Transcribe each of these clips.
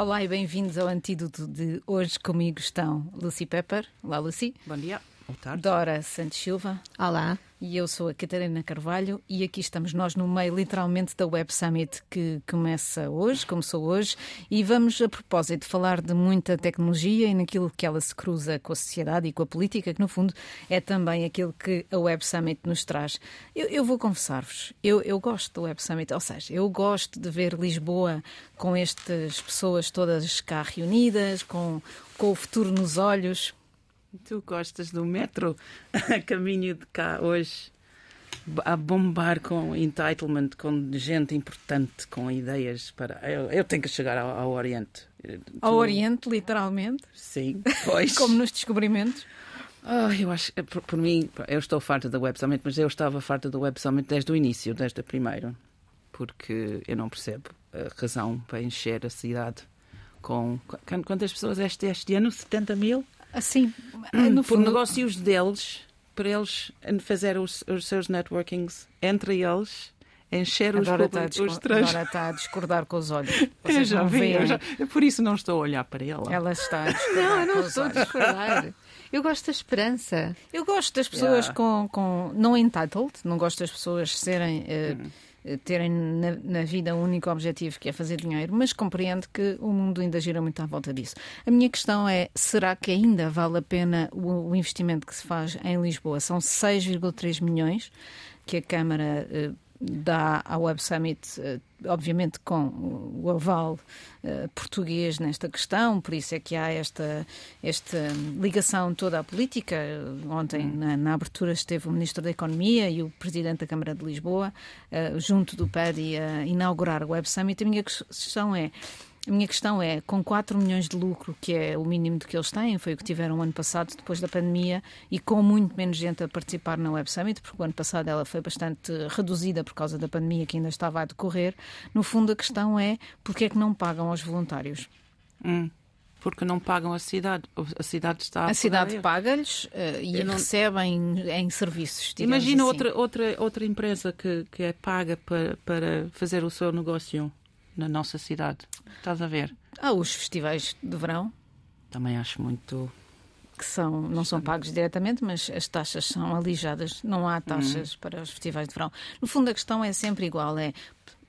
Olá e bem-vindos ao Antídoto de hoje. Comigo estão Lucy Pepper. Olá, Lucy. Bom dia. Boa tarde. Dora Santos Silva. Olá. E eu sou a Catarina Carvalho e aqui estamos nós no meio literalmente da Web Summit que começa hoje, começou hoje, e vamos a propósito falar de muita tecnologia e naquilo que ela se cruza com a sociedade e com a política, que no fundo é também aquilo que a Web Summit nos traz. Eu, eu vou confessar-vos, eu, eu gosto do Web Summit, ou seja, eu gosto de ver Lisboa com estas pessoas todas cá reunidas, com, com o futuro nos olhos, Tu gostas do metro a caminho de cá hoje a bombar com entitlement, com gente importante, com ideias para. Eu, eu tenho que chegar ao, ao Oriente. Ao tu... Oriente, literalmente? Sim, pois. Como nos descobrimentos? Oh, eu acho, por, por, mim, eu estou farta da Web Summit, mas eu estava farta do Web Summit desde o início, desde a primeira, porque eu não percebo a razão para encher a cidade com. Quantas pessoas este, este ano? 70 mil? Assim, no por fundo... negócios deles, para eles fazer os, os seus networkings entre eles encher os, agora está, os três. Agora está a discordar com os olhos. Vocês eu já vi, eu já, por isso não estou a olhar para ela. Ela está a discordar. Não, eu não estou a discordar. Eu gosto da esperança. Eu gosto das pessoas yeah. com, com. Não entitled, não gosto das pessoas serem. Uh, hum eh, terem na, na, vida um único objetivo que é fazer dinheiro, mas compreendo que o mundo ainda gira muito à volta disso. A minha questão é: será que ainda vale a pena o, o investimento que se faz em Lisboa? São 6,3 milhões que a Câmara eh, dá ao Web Summit, eh, obviamente com o aval uh, português nesta questão, por isso é que há esta, esta ligação toda à política. Ontem, hum. na, na, abertura, esteve o Ministro da Economia e o Presidente da Câmara de Lisboa, uh, junto do PADI, a inaugurar o Web Summit. A minha questão é a minha questão é, com 4 milhões de lucro, que é o mínimo que eles têm, foi o que tiveram ano passado, depois da pandemia, e com muito menos gente a participar na Web Summit, porque o ano passado ela foi bastante reduzida por causa da pandemia que ainda estava a decorrer, no fundo a questão é, porque é que não pagam aos voluntários? Hum porque não pagam a cidade. A cidade está a, a cidade paga-lhes uh, e não... recebem em serviços. Imagina assim. outra, outra, outra empresa que, que é paga para, para fazer o seu negócio na nossa cidade. Estás a ver? Há os festivais de verão. Também acho muito. Que são, não são pagos diretamente, mas as taxas são alijadas. Não há taxas uhum. para os festivais de verão. No fundo, a questão é sempre igual: é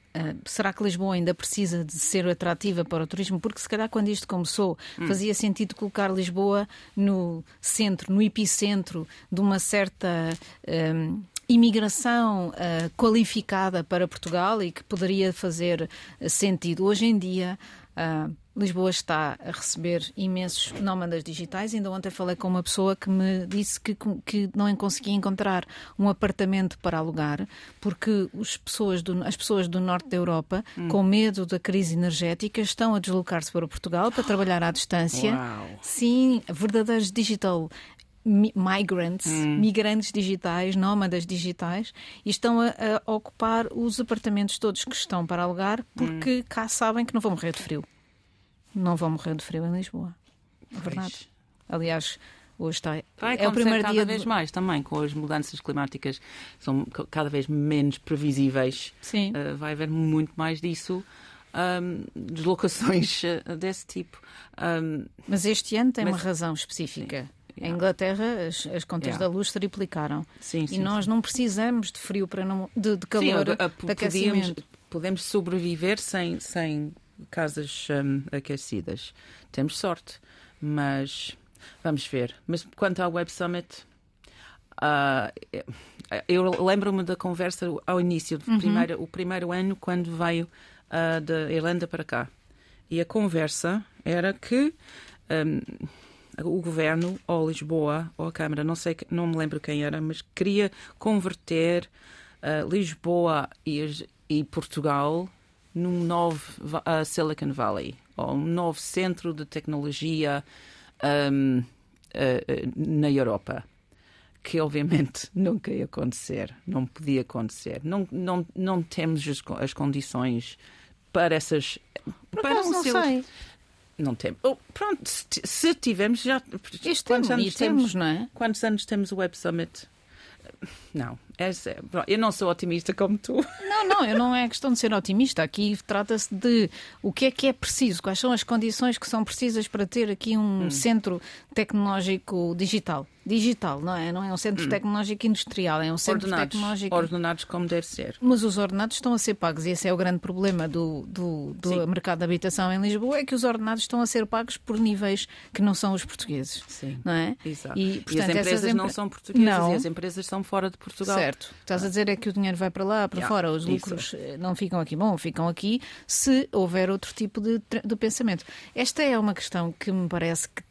Uh, será que Lisboa ainda precisa de ser atrativa para o turismo? Porque se calhar quando isto começou hum. fazia sentido colocar Lisboa no centro, no epicentro de uma certa um, imigração uh, qualificada para Portugal e que poderia fazer sentido. Hoje em dia, uh, Lisboa está a receber imensos nómadas digitais. Ainda ontem falei com uma pessoa que me disse que, que não conseguia encontrar um apartamento para alugar porque as pessoas do, as pessoas do norte da Europa, hum. com medo da crise energética, estão a deslocar-se para Portugal para trabalhar à distância. Uau. Sim, verdadeiros digital migrants, hum. migrantes digitais, nómadas digitais, e estão a, a, ocupar os apartamentos todos que estão para alugar porque hum. cá sabem que não vão morrer de frio. Não vão morrer de frio em Lisboa. É verdade. Pois. Aliás, hoje está. Vai é o primeiro cada dia vez de... mais também, com as mudanças climáticas são cada vez menos previsíveis. Sim. Uh, vai haver muito mais disso. Um, deslocações uh, desse tipo. Um, Mas este ano tem mas... uma razão específica. Sim. Em Inglaterra, as, as contas yeah. da luz triplicaram. Sim, sim, e nós sim. não precisamos de frio para não, de, de calor, sim, a, a, de podemos, podemos sobreviver sem, sem casas um, aquecidas. Temos sorte, mas vamos ver. Mas quanto ao Web Summit, uh, eu lembro-me da conversa ao início, do uhum. primeiro, o primeiro ano, quando veio uh, da Irlanda para cá. E a conversa era que. Um, o governo, ou Lisboa, ou a Câmara, não sei, não me lembro quem era, mas queria converter uh, Lisboa e, e, Portugal num novo uh, Silicon Valley, ou um novo centro de tecnologia um, uh, na Europa. Que obviamente nunca ia acontecer, não podia acontecer. Não, não, não temos as, as condições para essas. Por para um não sei. Não temos. Oh, pronto, se, tivermos já. Este quantos anos temos, não é? Quantos anos temos o Web Summit? não. Essa é- eu não sou otimista como tu. Não, não, eu não é questão de ser otimista. Aqui trata-se de o que é que é preciso, quais são as condições que são precisas para ter aqui um Hum. centro tecnológico digital. Digital, não é? Não é um centro tecnológico industrial, é um centro Hum. Ordenados, tecnológico. ordenados como deve ser. Mas os ordenados estão a ser pagos e esse é o grande problema do, do, do mercado de habitação em Lisboa, é que os ordenados estão a ser pagos por níveis que não são os portugueses. Sim. Não é? Exato. E, E, portanto, as essas empresas não empre- são portuguesas Não. e as empresas são fora de Portugal. Certo. Estás a dizer é que o dinheiro vai para lá, para Yeah, fora, os isso. lucros eh, não ficam aqui. Bom, ficam aqui se houver outro tipo de, de pensamento. Esta é uma questão que me parece que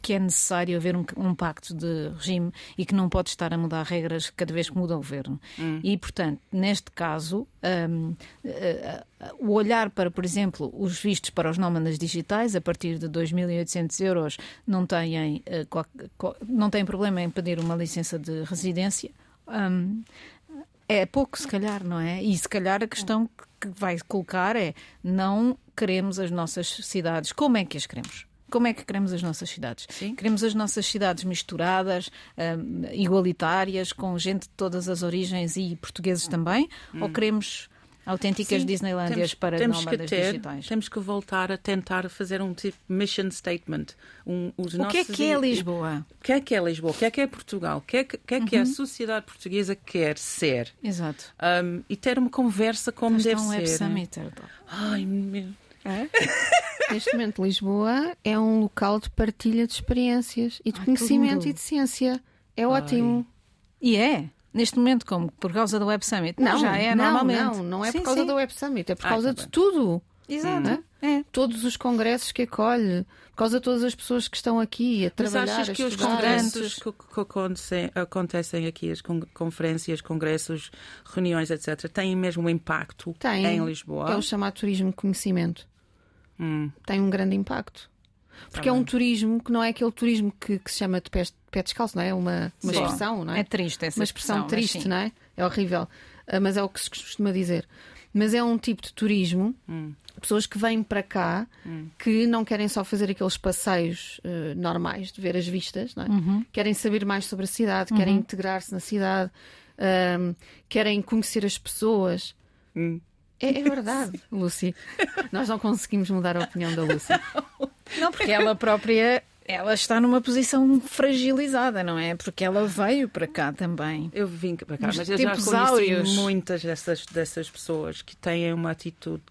que é necessário haver um, um pacto de regime e que não pode estar a mudar regras cada vez que muda o governo. E, portanto, neste caso, hum, eh, o olhar para, por exemplo, os vistos para os nómadas digitais, a partir de 2.800 euros, não têm, eh, não têm problema em pedir uma licença de residência. Hum, é pouco, se calhar, não é? E se calhar a questão que vai colocar é: não queremos as nossas cidades. Como é que as queremos? Como é que queremos as nossas cidades? Sim. Queremos as nossas cidades misturadas, hum, igualitárias, com gente de todas as origens e portugueses também? Ou queremos autênticas Sim, Disneylandias temos, para temos nómadas ter, digitais? Temos que voltar a tentar fazer um tipo mission statement. Um, os O que é que é Lisboa? O que é que é Lisboa? O que é que é Portugal? O que é que, que, é, que Uhum. a sociedade portuguesa quer ser? Exato. Um, e ter uma conversa como Mas deve um Web ser. né? Summit. Ai, meu. Neste momento, Lisboa é um local de partilha de experiências e de Ai, conhecimento e de ciência. É ótimo. E é. Neste momento, como? Por causa do Web Summit? Não, já é não, normalmente. não, não é Sim, por causa sim. do Web Summit, é por Ah, causa tá de bem. tudo. Exato. É. Todos os congressos que acolhe, por causa de todas as pessoas que estão aqui a Mas trabalhar, achas a que os congressos que, que acontecem, acontecem aqui, as con- conferências, congressos, reuniões, etc., têm mesmo um impacto Tem. em Lisboa? É o chamado turismo de conhecimento. Hum, Tem um grande impacto. Porque Tá é um turismo que não é aquele turismo que, que se chama de pé, pé descalço, não é? Uma, uma Sim. expressão, não é? É triste essa uma expressão triste, não é? É horrível. Ah, Mas é o que se costuma dizer. Mas é um tipo de turismo, Hum. pessoas que vêm para cá que não querem só fazer aqueles passeios eh, normais de ver as vistas, não é? Uhum. Querem saber mais sobre a cidade, querem integrar-se na cidade, ahm, querem conhecer as pessoas. hum. É, é verdade, Lucy. Nós não conseguimos mudar a opinião da Lucy. Não, porque ela própria ela está numa posição fragilizada, não é? Porque ela veio para cá também. Eu vim para cá, Nos mas eu já conheci áureos. muitas dessas, dessas pessoas que têm uma atitude.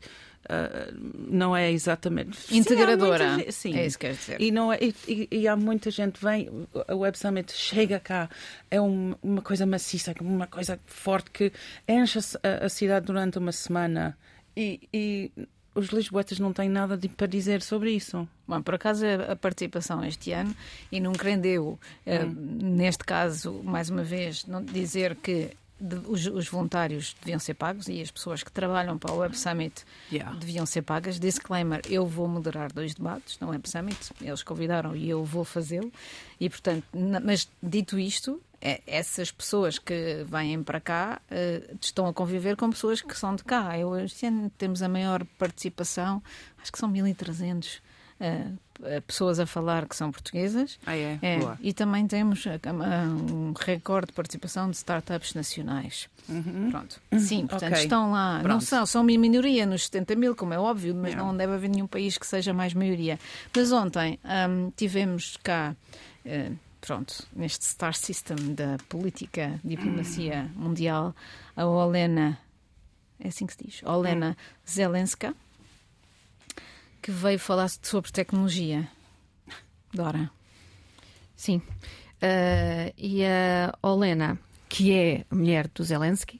Ah, não é exatamente Sim, Integradora. muita gente- sim. É isso que queres dizer. E, não é, e, e- há muita gente vem, a Web Summit chega cá, é um- uma coisa maciça, uma coisa forte que enche a, a- cidade durante uma semana e, e os lisboetas não têm nada de- para dizer sobre isso. Bom, por acaso a a participação este ano, e não querendo eu, eh, neste caso, mais uma vez, não dizer que de- os, os voluntários deviam ser pagos e as pessoas que trabalham para o Web Summit Yeah. deviam ser pagas. Disclaimer: eu vou moderar dois debates no Web Summit, eles convidaram e eu vou fazê-lo. E portanto, na- mas dito isto, é- essas pessoas que vêm para cá eh, estão a conviver com pessoas que são de cá. Eu, este ano temos a maior participação, acho que são 1300 eh, eh, pessoas a falar que são portuguesas. Ah, é? É, Boa. e também temos um recorde de participação de startups nacionais. Pronto. Sim, portanto, Uhum. Ok. estão lá. Não Pronto. são, são uma minoria nos 70 mil, como é óbvio, mas Yeah. não deve haver nenhum país que seja mais maioria. Mas ontem ahm, tivemos cá, eh, pronto, neste star system da política, diplomacia mundial, a Olena, é assim que se diz, Olena Zelenska, que veio falar sobre tecnologia. Dora. Sim. Ah, e a Olena, que é a mulher do Zelensky,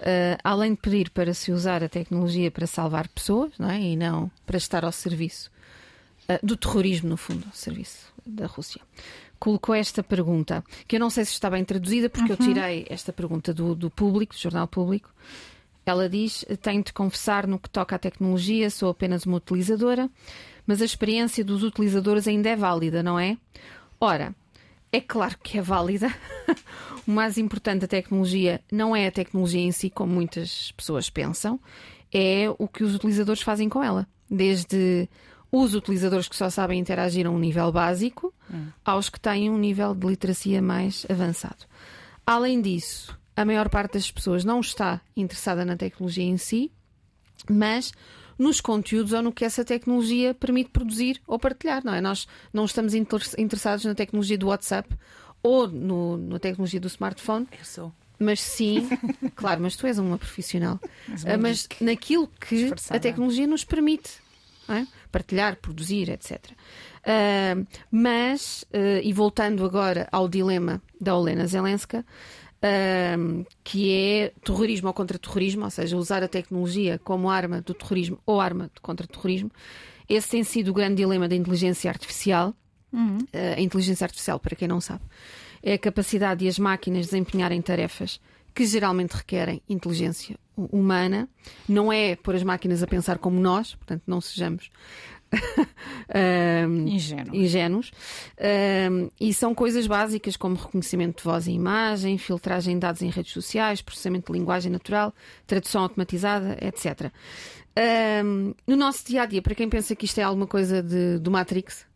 ah, além de pedir para se usar a tecnologia para salvar pessoas, não é? E não para estar ao serviço ah, do terrorismo, no fundo, ao serviço da Rússia, colocou esta pergunta, que eu não sei se está bem traduzida, porque eu tirei esta pergunta do, do público, do jornal público. Ela diz: Tenho de confessar no que toca à tecnologia, sou apenas uma utilizadora, mas a experiência dos utilizadores ainda é válida, não é? Ora, é claro que é válida. o mais importante da tecnologia não é a tecnologia em si, como muitas pessoas pensam, é o que os utilizadores fazem com ela. Desde os utilizadores que só sabem interagir a um nível básico, aos que têm um nível de literacia mais avançado. além disso, a maior parte das pessoas não está interessada na tecnologia em si, mas nos conteúdos ou no que essa tecnologia permite produzir ou partilhar, não é? Nós não estamos interessados na tecnologia do WhatsApp ou no, na tecnologia do smartphone. Eu sou. Mas sim, claro, mas tu és uma profissional. Mas, ah, mas naquilo que a tecnologia nos permite é? partilhar, produzir, etc. Uh, ah, mas, uh, e voltando agora ao dilema da Olena Zelenska, um, que é terrorismo ou contra-terrorismo, ou seja, usar a tecnologia como arma do terrorismo ou arma contra-terrorismo. Esse tem sido o grande dilema da inteligência artificial. Uhum. Uh, a inteligência artificial, para quem não sabe, é a capacidade de as máquinas desempenharem tarefas que geralmente requerem inteligência humana. Não é pôr as máquinas a pensar como nós, portanto, não sejamos um, ingênuos. ingênuos. Um, e são coisas básicas como reconhecimento de voz e imagem, filtragem de dados em redes sociais, processamento de linguagem natural, tradução automatizada, etc. Um, no nosso dia a dia, para quem pensa que isto é alguma coisa de, do Matrix,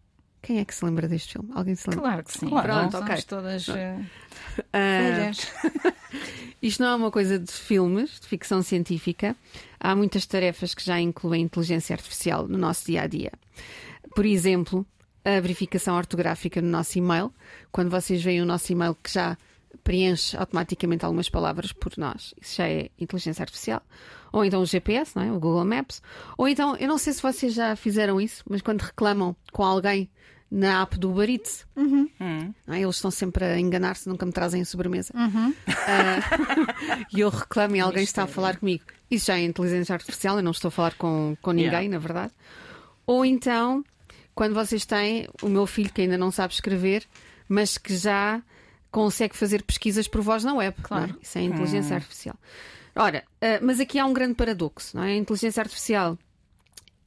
quem é que se lembra deste filme? Alguém se lembra? Claro que sim. Claro, Pronto, ok. todas. Uh, uh, isto não é uma coisa de filmes, de ficção científica. Há muitas tarefas que já incluem inteligência artificial no nosso dia a dia. Por exemplo, a verificação ortográfica no nosso e-mail. Quando vocês veem o nosso e-mail que já preenche automaticamente algumas palavras por nós, isso já é inteligência artificial. Ou então o GPS, não é? o Google Maps. Ou então, eu não sei se vocês já fizeram isso, mas quando reclamam com alguém na app do Uber Eats. Uhum. É? Eles estão sempre a enganar-se, nunca me trazem a sobremesa. Uhum. Uh, e eu reclamo e alguém está a falar comigo. Isso já é inteligência artificial, eu não estou a falar com, com ninguém, yeah. na verdade. Ou então, quando vocês têm o meu filho que ainda não sabe escrever, mas que já consegue fazer pesquisas por voz na web. Claro. Isso é inteligência hum. artificial. Ora, uh, mas aqui há um grande paradoxo, não é? A inteligência artificial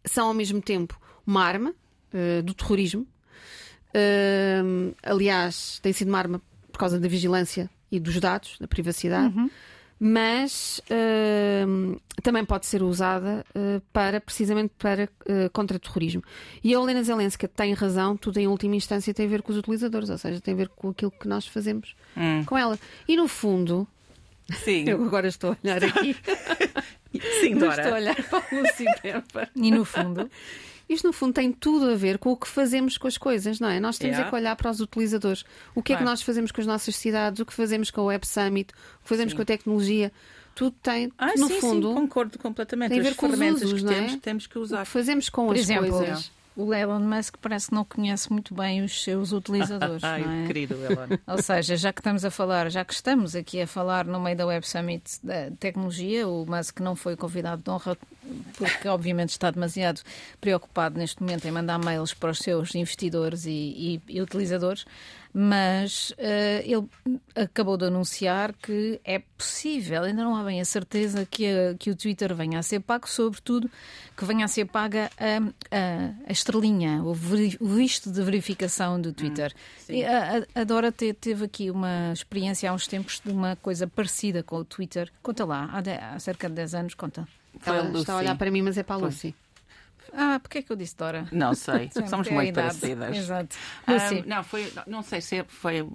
são ao mesmo tempo uma arma uh, do terrorismo, Uh, aliás, tem sido uma arma por causa da vigilância e dos dados, da privacidade. Uhum. Mas uh, também pode ser usada uh, para precisamente para uh, contra-terrorismo. E a Helena Zelenska tem razão, tudo em última instância tem a ver com os utilizadores, ou seja, tem a ver com aquilo que nós fazemos hum. com ela. E no fundo, Sim. eu agora estou a olhar aqui. Sim, Dora. Estou a olhar para o Lucy Pepper. E no fundo, isto, no fundo, tem tudo a ver com o que fazemos com as coisas, não é? Nós temos yeah. é que olhar para os utilizadores. O que claro. é que nós fazemos com as nossas cidades, o que fazemos com o Web Summit, o que fazemos sim. com a tecnologia. Tudo tem, ah, no sim, fundo. Sim, concordo completamente. Tem a ver as com os usos, que, temos, é? temos que usar. O que fazemos com Por as exemplo, coisas. O Elon Musk parece que não conhece muito bem os seus utilizadores. Ai, não é? querido Elon. Ou seja, já que estamos a falar, já que estamos aqui a falar no meio da Web Summit da tecnologia, o Musk não foi convidado de honra porque obviamente está demasiado preocupado neste momento em mandar mails para os seus investidores e, e, e utilizadores mas uh, ele acabou de anunciar que é possível, ainda não há bem a certeza que, a, que o Twitter venha a ser pago, sobretudo que venha a ser paga a, a, a estrelinha, o, veri, o, visto de verificação do Twitter. Hum, a, a, Dora te, teve aqui uma experiência há uns tempos de uma coisa parecida com o Twitter. Conta lá, há, de, há cerca de 10 anos, conta. Ela está a olhar para mim, mas é para a Lucy. Ah, porque é que eu disse Dora? Não sei, somos muito parecidas. Exato. Um, não, foi, não sei se é, foi.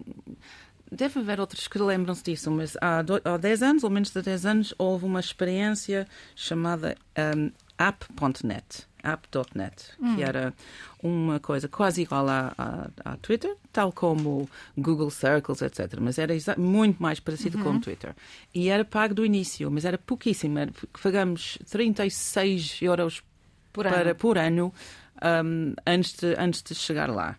Deve haver outros que lembram-se disso, mas há, do, há 10 anos, ou menos de 10 anos, houve uma experiência chamada um, app.net. App.net, hum. que era uma coisa quase igual à, Twitter, tal como Google Circles, etc. Mas era muito mais parecido uhum. com o Twitter. E era pago do início, mas era pouquíssimo. Era, pagamos 36 euros por para, ano, por ano um, antes, de, antes de chegar lá.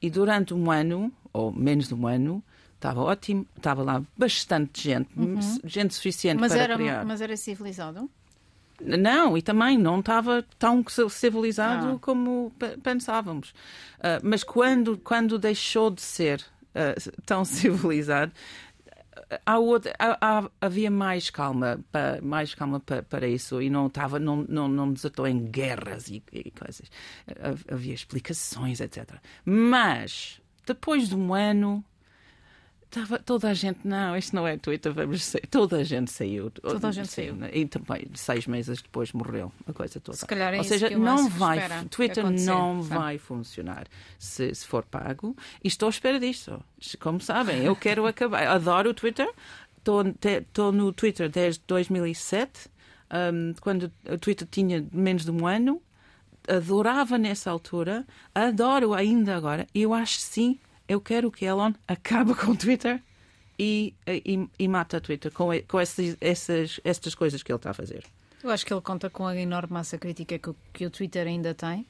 E durante um ano, ou menos de um ano, estava ótimo, estava lá bastante gente, uhum. gente suficiente mas para era, criar. Mas era civilizado? Não, e também não estava tão civilizado ah. como pensávamos. Uh, mas quando, quando deixou de ser uh, tão civilizado, há outra, há, há, havia mais calma, para, mais calma para, para isso e não estava, não, não, não desatou em guerras e, e coisas. Havia explicações, etc. Mas depois de um ano Tava, toda a gente, não, isto não é Twitter, vamos sair. Toda a gente saiu. Toda a gente saiu. E também, seis meses depois morreu a coisa toda. Se calhar é Ou seja, não vai, Twitter não sabe? vai funcionar se, se for pago. E estou à espera disto. Como sabem, eu quero acabar. Adoro o Twitter. Estou no Twitter desde 2007, hum, quando o Twitter tinha menos de um ano. Adorava nessa altura, adoro ainda agora. Eu acho sim, eu quero que Elon acabe com o Twitter e, e, e mata o Twitter com, com essas, essas, estas coisas que ele está a fazer. Eu acho que ele conta com a enorme massa crítica que, o- que o Twitter ainda tem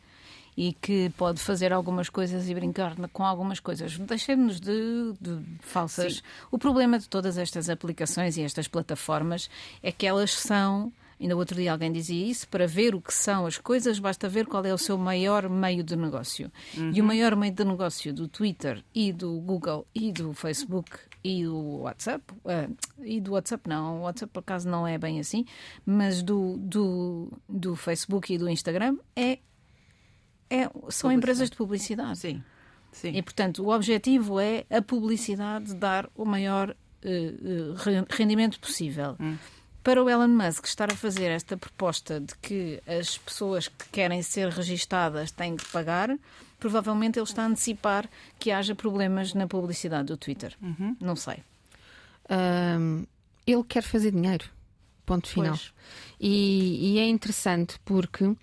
e que pode fazer algumas coisas e brincar com algumas coisas. Deixemos de, de falsas. Sim. O problema de todas estas aplicações e estas plataformas é que elas são. Ainda outro dia alguém dizia isso, para ver o que são as coisas, basta ver qual é o seu maior meio de negócio. E o maior meio de negócio do Twitter e do Google e do Facebook e do WhatsApp, ah, e do WhatsApp não, o WhatsApp por acaso não é bem assim, mas do, do, do Facebook e do Instagram é, é, são empresas de publicidade. Sim, sim. E, portanto, o objetivo é a publicidade dar o maior eh, re- rendimento possível. Para o Elon Musk estar a fazer esta proposta de que as pessoas que querem ser registadas têm que pagar, provavelmente ele está a antecipar que haja problemas na publicidade do Twitter. Não sei. Ahm, ele quer fazer dinheiro. Ponto final. E, e é interessante porque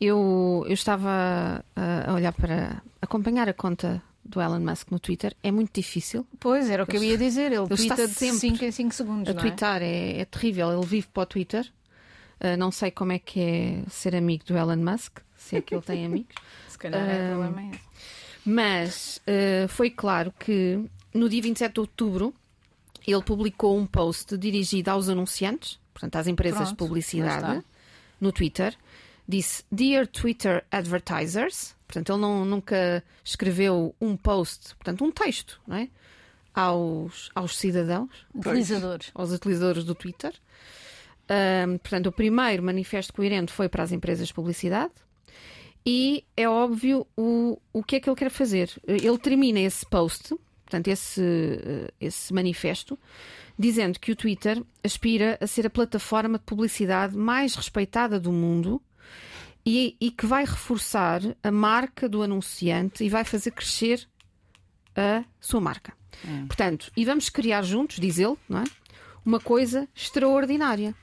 eu, eu estava a olhar para acompanhar a conta do Elon Musk no Twitter. É muito difícil. Pois, era o que eu ia dizer. Ele está twitta de sempre 5 em 5 segundos. A não é? twittar é, é terrível. Ele vive para o Twitter. Ah, não sei como é que é ser amigo do Elon Musk, se é que ele tem amigos. Se calhar é o problema é esse. Mas eh, foi claro que no dia 27 de outubro ele publicou um post dirigido aos anunciantes, portanto às empresas Pronto, de publicidade, está. no Twitter. Disse Dear Twitter Advertisers, portanto ele não, nunca escreveu um post, portanto um texto, não é? Aos, aos cidadãos, Utilizadores. aos utilizadores do Twitter. Ahm, portanto, o primeiro manifesto coerente foi para as empresas de publicidade. E é óbvio o, o que é que ele quer fazer. Ele termina esse post, portanto, esse, eh, esse manifesto, dizendo que o Twitter aspira a ser a plataforma de publicidade mais respeitada do mundo e, e que vai reforçar a marca do anunciante e vai fazer crescer a sua marca. Portanto, e vamos criar juntos, diz ele, não é? uma coisa extraordinária.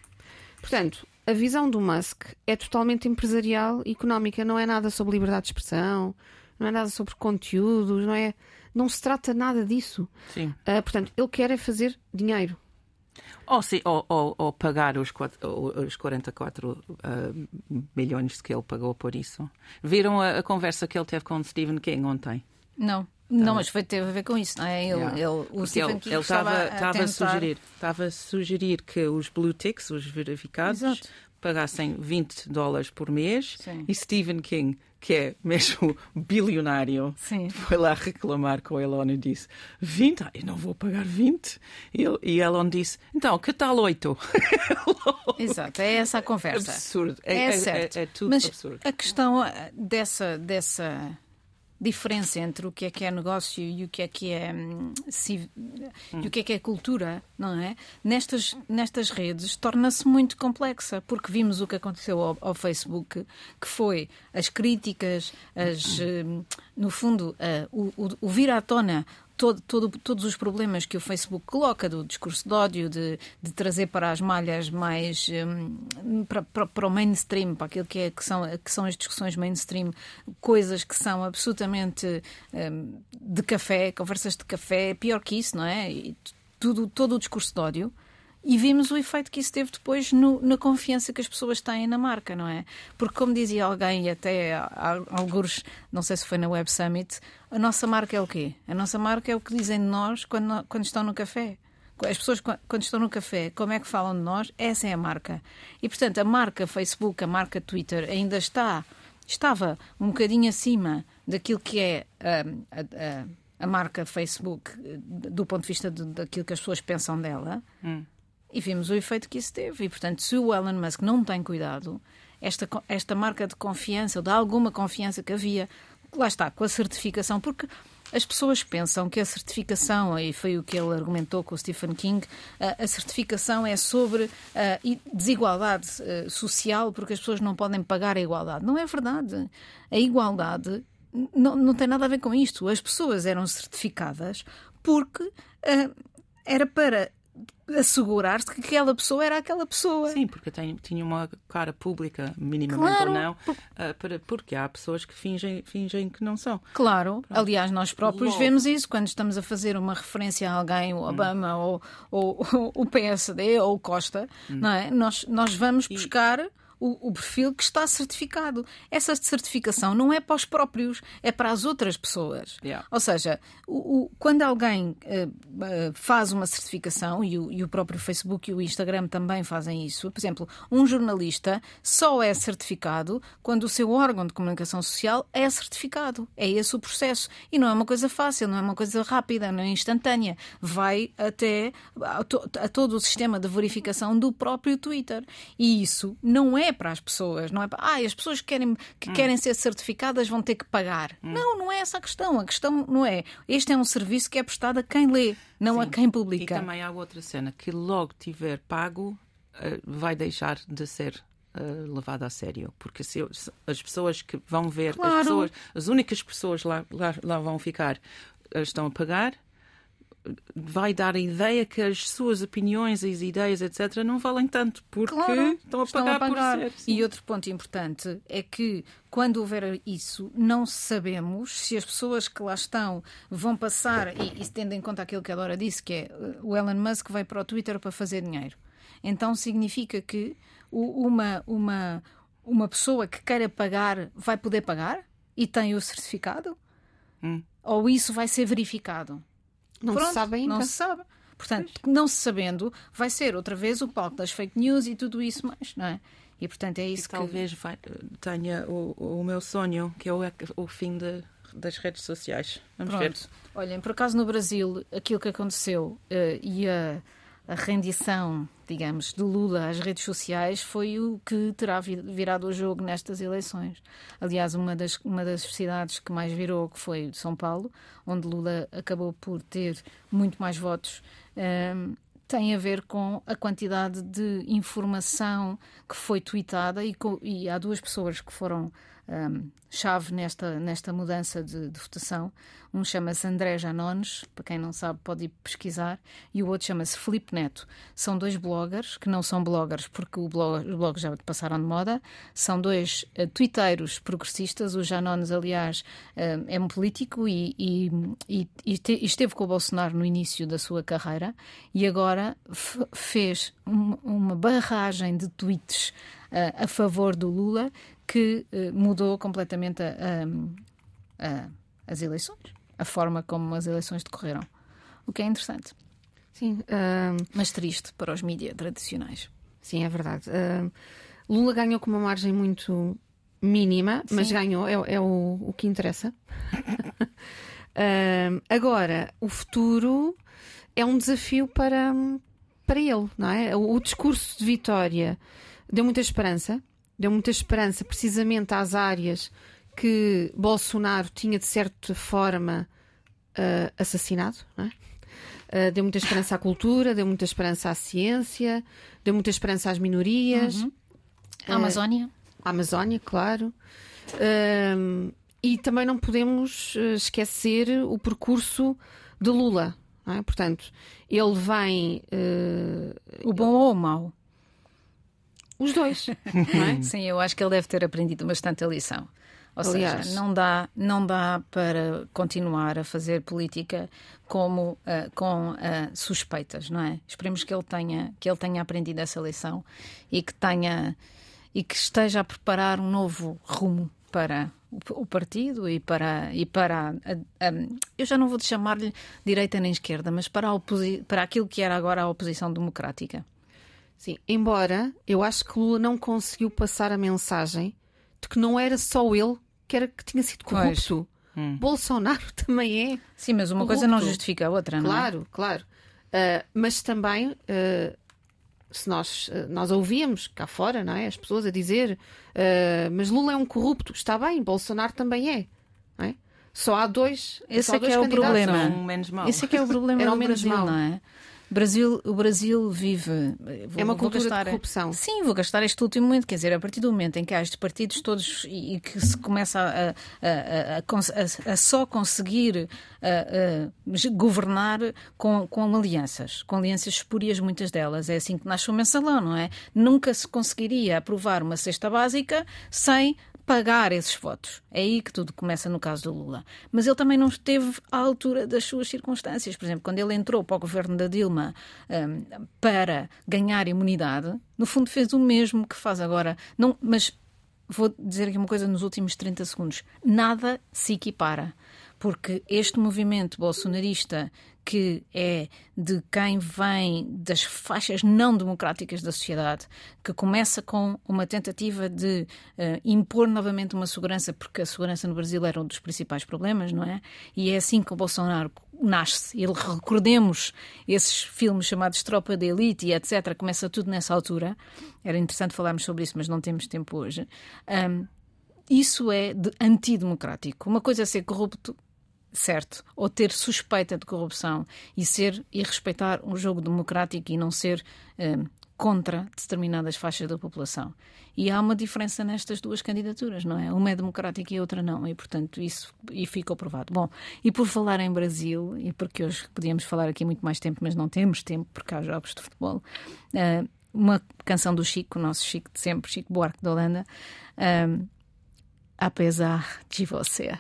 Portanto, a visão do Musk é totalmente empresarial e económica, não é nada sobre liberdade de expressão, não é nada sobre conteúdos, não é. Não se trata nada disso. Sim. Ah, portanto, ele quer é fazer dinheiro. Ou, sim, ou, ou, ou pagar os, quatro- os 44 ah, milhões que ele pagou por isso. Viram a, a conversa que ele teve com o Stephen King ontem? Não. Não, mas foi, teve a ver com isso, não é? Ele, Yeah. ele, o Porque Stephen King ele estava a estava a tentar- sugerir, estava a sugerir que os blue ticks, os verificados, Exato. Pagassem 20 dólares por mês Sim. e Stephen King, que é mesmo bilionário, Sim. foi lá reclamar com Elon e disse 20? Ah, eu não vou pagar 20. E, e Elon disse, então, que tal 8? Exato, é essa a conversa. absurdo. É, É, é- é- é tudo Mas absurdo. a questão ah, dessa, dessa diferença entre o que é que é negócio e o que é que é hum, e o que é que é cultura, não é? Nestas, nestas redes torna-se muito complexa, porque vimos o que aconteceu ao, ao Facebook, que foi as críticas, as, hum, no fundo, ah, o, o, o vir à tona todo, todo- todos os problemas que o Facebook coloca do discurso de ódio, de, de trazer para as malhas mais hum, para, para, para o mainstream, para aquilo que, é, que, são, que são as discussões mainstream, coisas que são absolutamente hum, de café, conversas de café, pior que isso, não é? E tudo, todo o discurso de ódio. E vimos o efeito que isso teve depois no- na confiança que as pessoas têm na marca, não é? Porque, como dizia alguém, e até alguns, não sei se foi na Web Summit, a nossa marca é o quê? A nossa marca é o que dizem de nós quando, quando estão no café. As pessoas, quan- quando estão no café, como é que falam de nós? Essa é a marca. E, portanto, a marca Facebook, a marca Twitter, ainda está, estava um bocadinho acima daquilo que é hum, a, a- a marca Facebook, eh, do ponto de vista de- daquilo que as pessoas pensam dela. E vimos o efeito que isso teve. E, portanto, se o Elon Musk não tem cuidado, esta, esta marca de confiança, ou de alguma confiança que havia, lá está, com a certificação, porque as pessoas pensam que a certificação, e foi o que ele argumentou com o Stephen King, a, certificação é sobre desigualdade eh, social porque as pessoas não podem pagar a igualdade. Não é verdade. A igualdade não, não tem nada a ver com isto. As pessoas eram certificadas porque uh, era para assegurar-se que aquela pessoa era aquela pessoa. Sim, porque tem, tinha uma cara pública, minimamente claro, ou não, por... uh, para, porque há pessoas que fingem, fingem que não são. Claro, Pronto. aliás, nós próprios Logo. vemos isso quando estamos a fazer uma referência a alguém, o hum. Obama hum. ou, ou, ou, o PSD ou o Costa, hum. não é? Nós, nós vamos buscar o, o, perfil que está certificado. Essa certificação não é para os próprios, é para as outras pessoas. Yeah. Ou seja, o, o, quando alguém uh, uh, faz uma certificação, e o, e o próprio Facebook e o Instagram também fazem isso, por exemplo, um jornalista só é certificado quando o seu órgão de comunicação social é certificado. É esse o processo. E não é uma coisa fácil, não é uma coisa rápida, não é instantânea. Vai até a, to, a todo o sistema de verificação do próprio Twitter. E isso não é para as pessoas, não é para, ah, as pessoas que querem, que hum. querem ser certificadas vão ter que pagar. Hum. Não, não é essa a questão. A questão não é. Este é um serviço que é prestado a quem lê, não Sim. a quem publica. E também há outra cena, que logo tiver pago, eh, vai deixar de ser Uh, levado a sério, porque se eu, as pessoas que vão ver, claro. as, pessoas, as únicas pessoas lá, lá, lá vão ficar, uh, estão a pagar, vai dar a ideia que as suas opiniões, as ideias, etc., não valem tanto, porque claro, estão, a estão a pagar, por ser. Sim. E outro ponto importante é que, quando houver isso, não sabemos se as pessoas que lá estão vão passar, e, e tendo em conta aquilo que a Dora disse, que é o Elon Musk vai para o Twitter para fazer dinheiro. Então significa que uma, uma, uma pessoa que queira pagar vai poder pagar e tem o certificado? Hum. Ou isso vai ser verificado? Não Pronto, se sabe ainda. Não se sabe. Portanto, não se sabendo, vai ser outra vez o palco das fake news e tudo isso mais, não é? E portanto é isso e que. Talvez vai, tenha o, o meu sonho, que é o, o fim de, das redes sociais. Vamos Pronto. ver. Olhem, por acaso no Brasil, aquilo que aconteceu uh, e a a rendição, digamos, do Lula às redes sociais foi o que terá virado o jogo nestas eleições. Aliás, uma das, uma das cidades que mais virou que foi São Paulo, onde Lula acabou por ter muito mais votos. Um, ehm, tem a ver com a quantidade de informação que foi tweetada e, e há duas pessoas que foram um, chave nesta, nesta mudança de, de votação. Um chama-se André Janones, para quem não sabe pode ir pesquisar, e o outro chama-se Felipe Neto. São dois bloggers, que não são bloggers porque blog, os blogs já passaram de moda, são dois uh, twitteiros progressistas. O Janones, aliás, uh, é um político e, e, e, e, esteve com o Bolsonaro no início da sua carreira e agora fez uma, uma barragem de tweets uh, a favor do Lula que uh, mudou completamente a, a, a, as eleições, a forma como as eleições decorreram. O que é interessante. Sim. Uh... Mas triste para os mídias tradicionais. Sim, é verdade. Uh, Lula ganhou com uma margem muito mínima, Sim. mas ganhou, é, é o, o, que interessa. agora, o futuro é um desafio para, para ele, não é? O, o discurso de vitória deu muita esperança deu muita esperança precisamente às áreas que Bolsonaro tinha de certa forma uh, assassinado, é? uh, deu muita esperança à cultura, deu muita esperança à ciência, deu muita esperança às minorias. Uhum. À Amazónia. À Amazónia, claro. e também não podemos esquecer o percurso de Lula. É? Portanto, ele vem. o bom ou o mau? Os dois. É? Sim, eu acho que ele deve ter aprendido bastante a lição. Ou Aliás. seja, não dá, não dá para continuar a fazer política como uh, com uh, suspeitas, não é? Esperemos que ele tenha que ele tenha aprendido essa lição e que tenha e que esteja a preparar um novo rumo para o, partido e para e para a, a, eu já não vou chamar-lhe direita nem esquerda, mas para a para aquilo que era agora a oposição democrática. Sim, embora eu acho que Lula não conseguiu passar a mensagem de que não era só ele que, era, que tinha sido corrupto. Hum. Bolsonaro também é. Sim, mas uma corrupto. coisa não justifica a outra, não é? Claro, claro. Uh, mas também, uh, se nós, uh, nós ouvíamos cá fora, não é? As pessoas a dizer, mas Lula é um corrupto. Está bem, Bolsonaro também é. Não é? Só há dois. Esse só é que é o problema. São menos mal. Esse é que é o problema Era o do menos Brasil, mau. não é? Brasil, o Brasil vive. vou- É uma cultura de gastar- corrupção. Sim, vou gastar este último momento. Quer dizer, a partir do momento em que há estes partidos todos e, e que se começa a, a- a- a só conseguir governar com, com alianças, com alianças espúrias, muitas delas. É assim que nasce o mensalão, não é? Nunca se conseguiria aprovar uma cesta básica sem pagar esses votos. É aí que tudo começa no caso do Lula. Mas ele também não esteve à altura das suas circunstâncias. Por exemplo, quando ele entrou para o governo da Dilma hum, para ganhar imunidade, no fundo fez o mesmo que faz agora. Não, mas vou dizer aqui uma coisa nos últimos 30 segundos. Nada se equipara. Porque este movimento bolsonarista, que é de quem vem das faixas não democráticas da sociedade, que começa com uma tentativa de eh, impor novamente uma segurança, porque a segurança no Brasil era um dos principais problemas, não é? E é assim que o Bolsonaro nasce. Ele, recordemos esses filmes chamados Tropa de Elite e etc. Começa tudo nessa altura. Era interessante falarmos sobre isso, mas não temos tempo hoje. Ahm, isso é de antidemocrático. Uma coisa é ser corrupto, certo, ou ter suspeita de corrupção e ser e respeitar um jogo democrático e não ser ahm, contra determinadas faixas da população. E há uma diferença nestas duas candidaturas, não é? Uma é democrática e a outra não, e portanto isso e ficou provado. Bom, e por falar em Brasil, e porque hoje podíamos falar aqui muito mais tempo, mas não temos tempo porque há jogos de futebol, ah, uma canção do Chico, nosso Chico de sempre, Chico Buarque da Holanda, ah, apesar de você.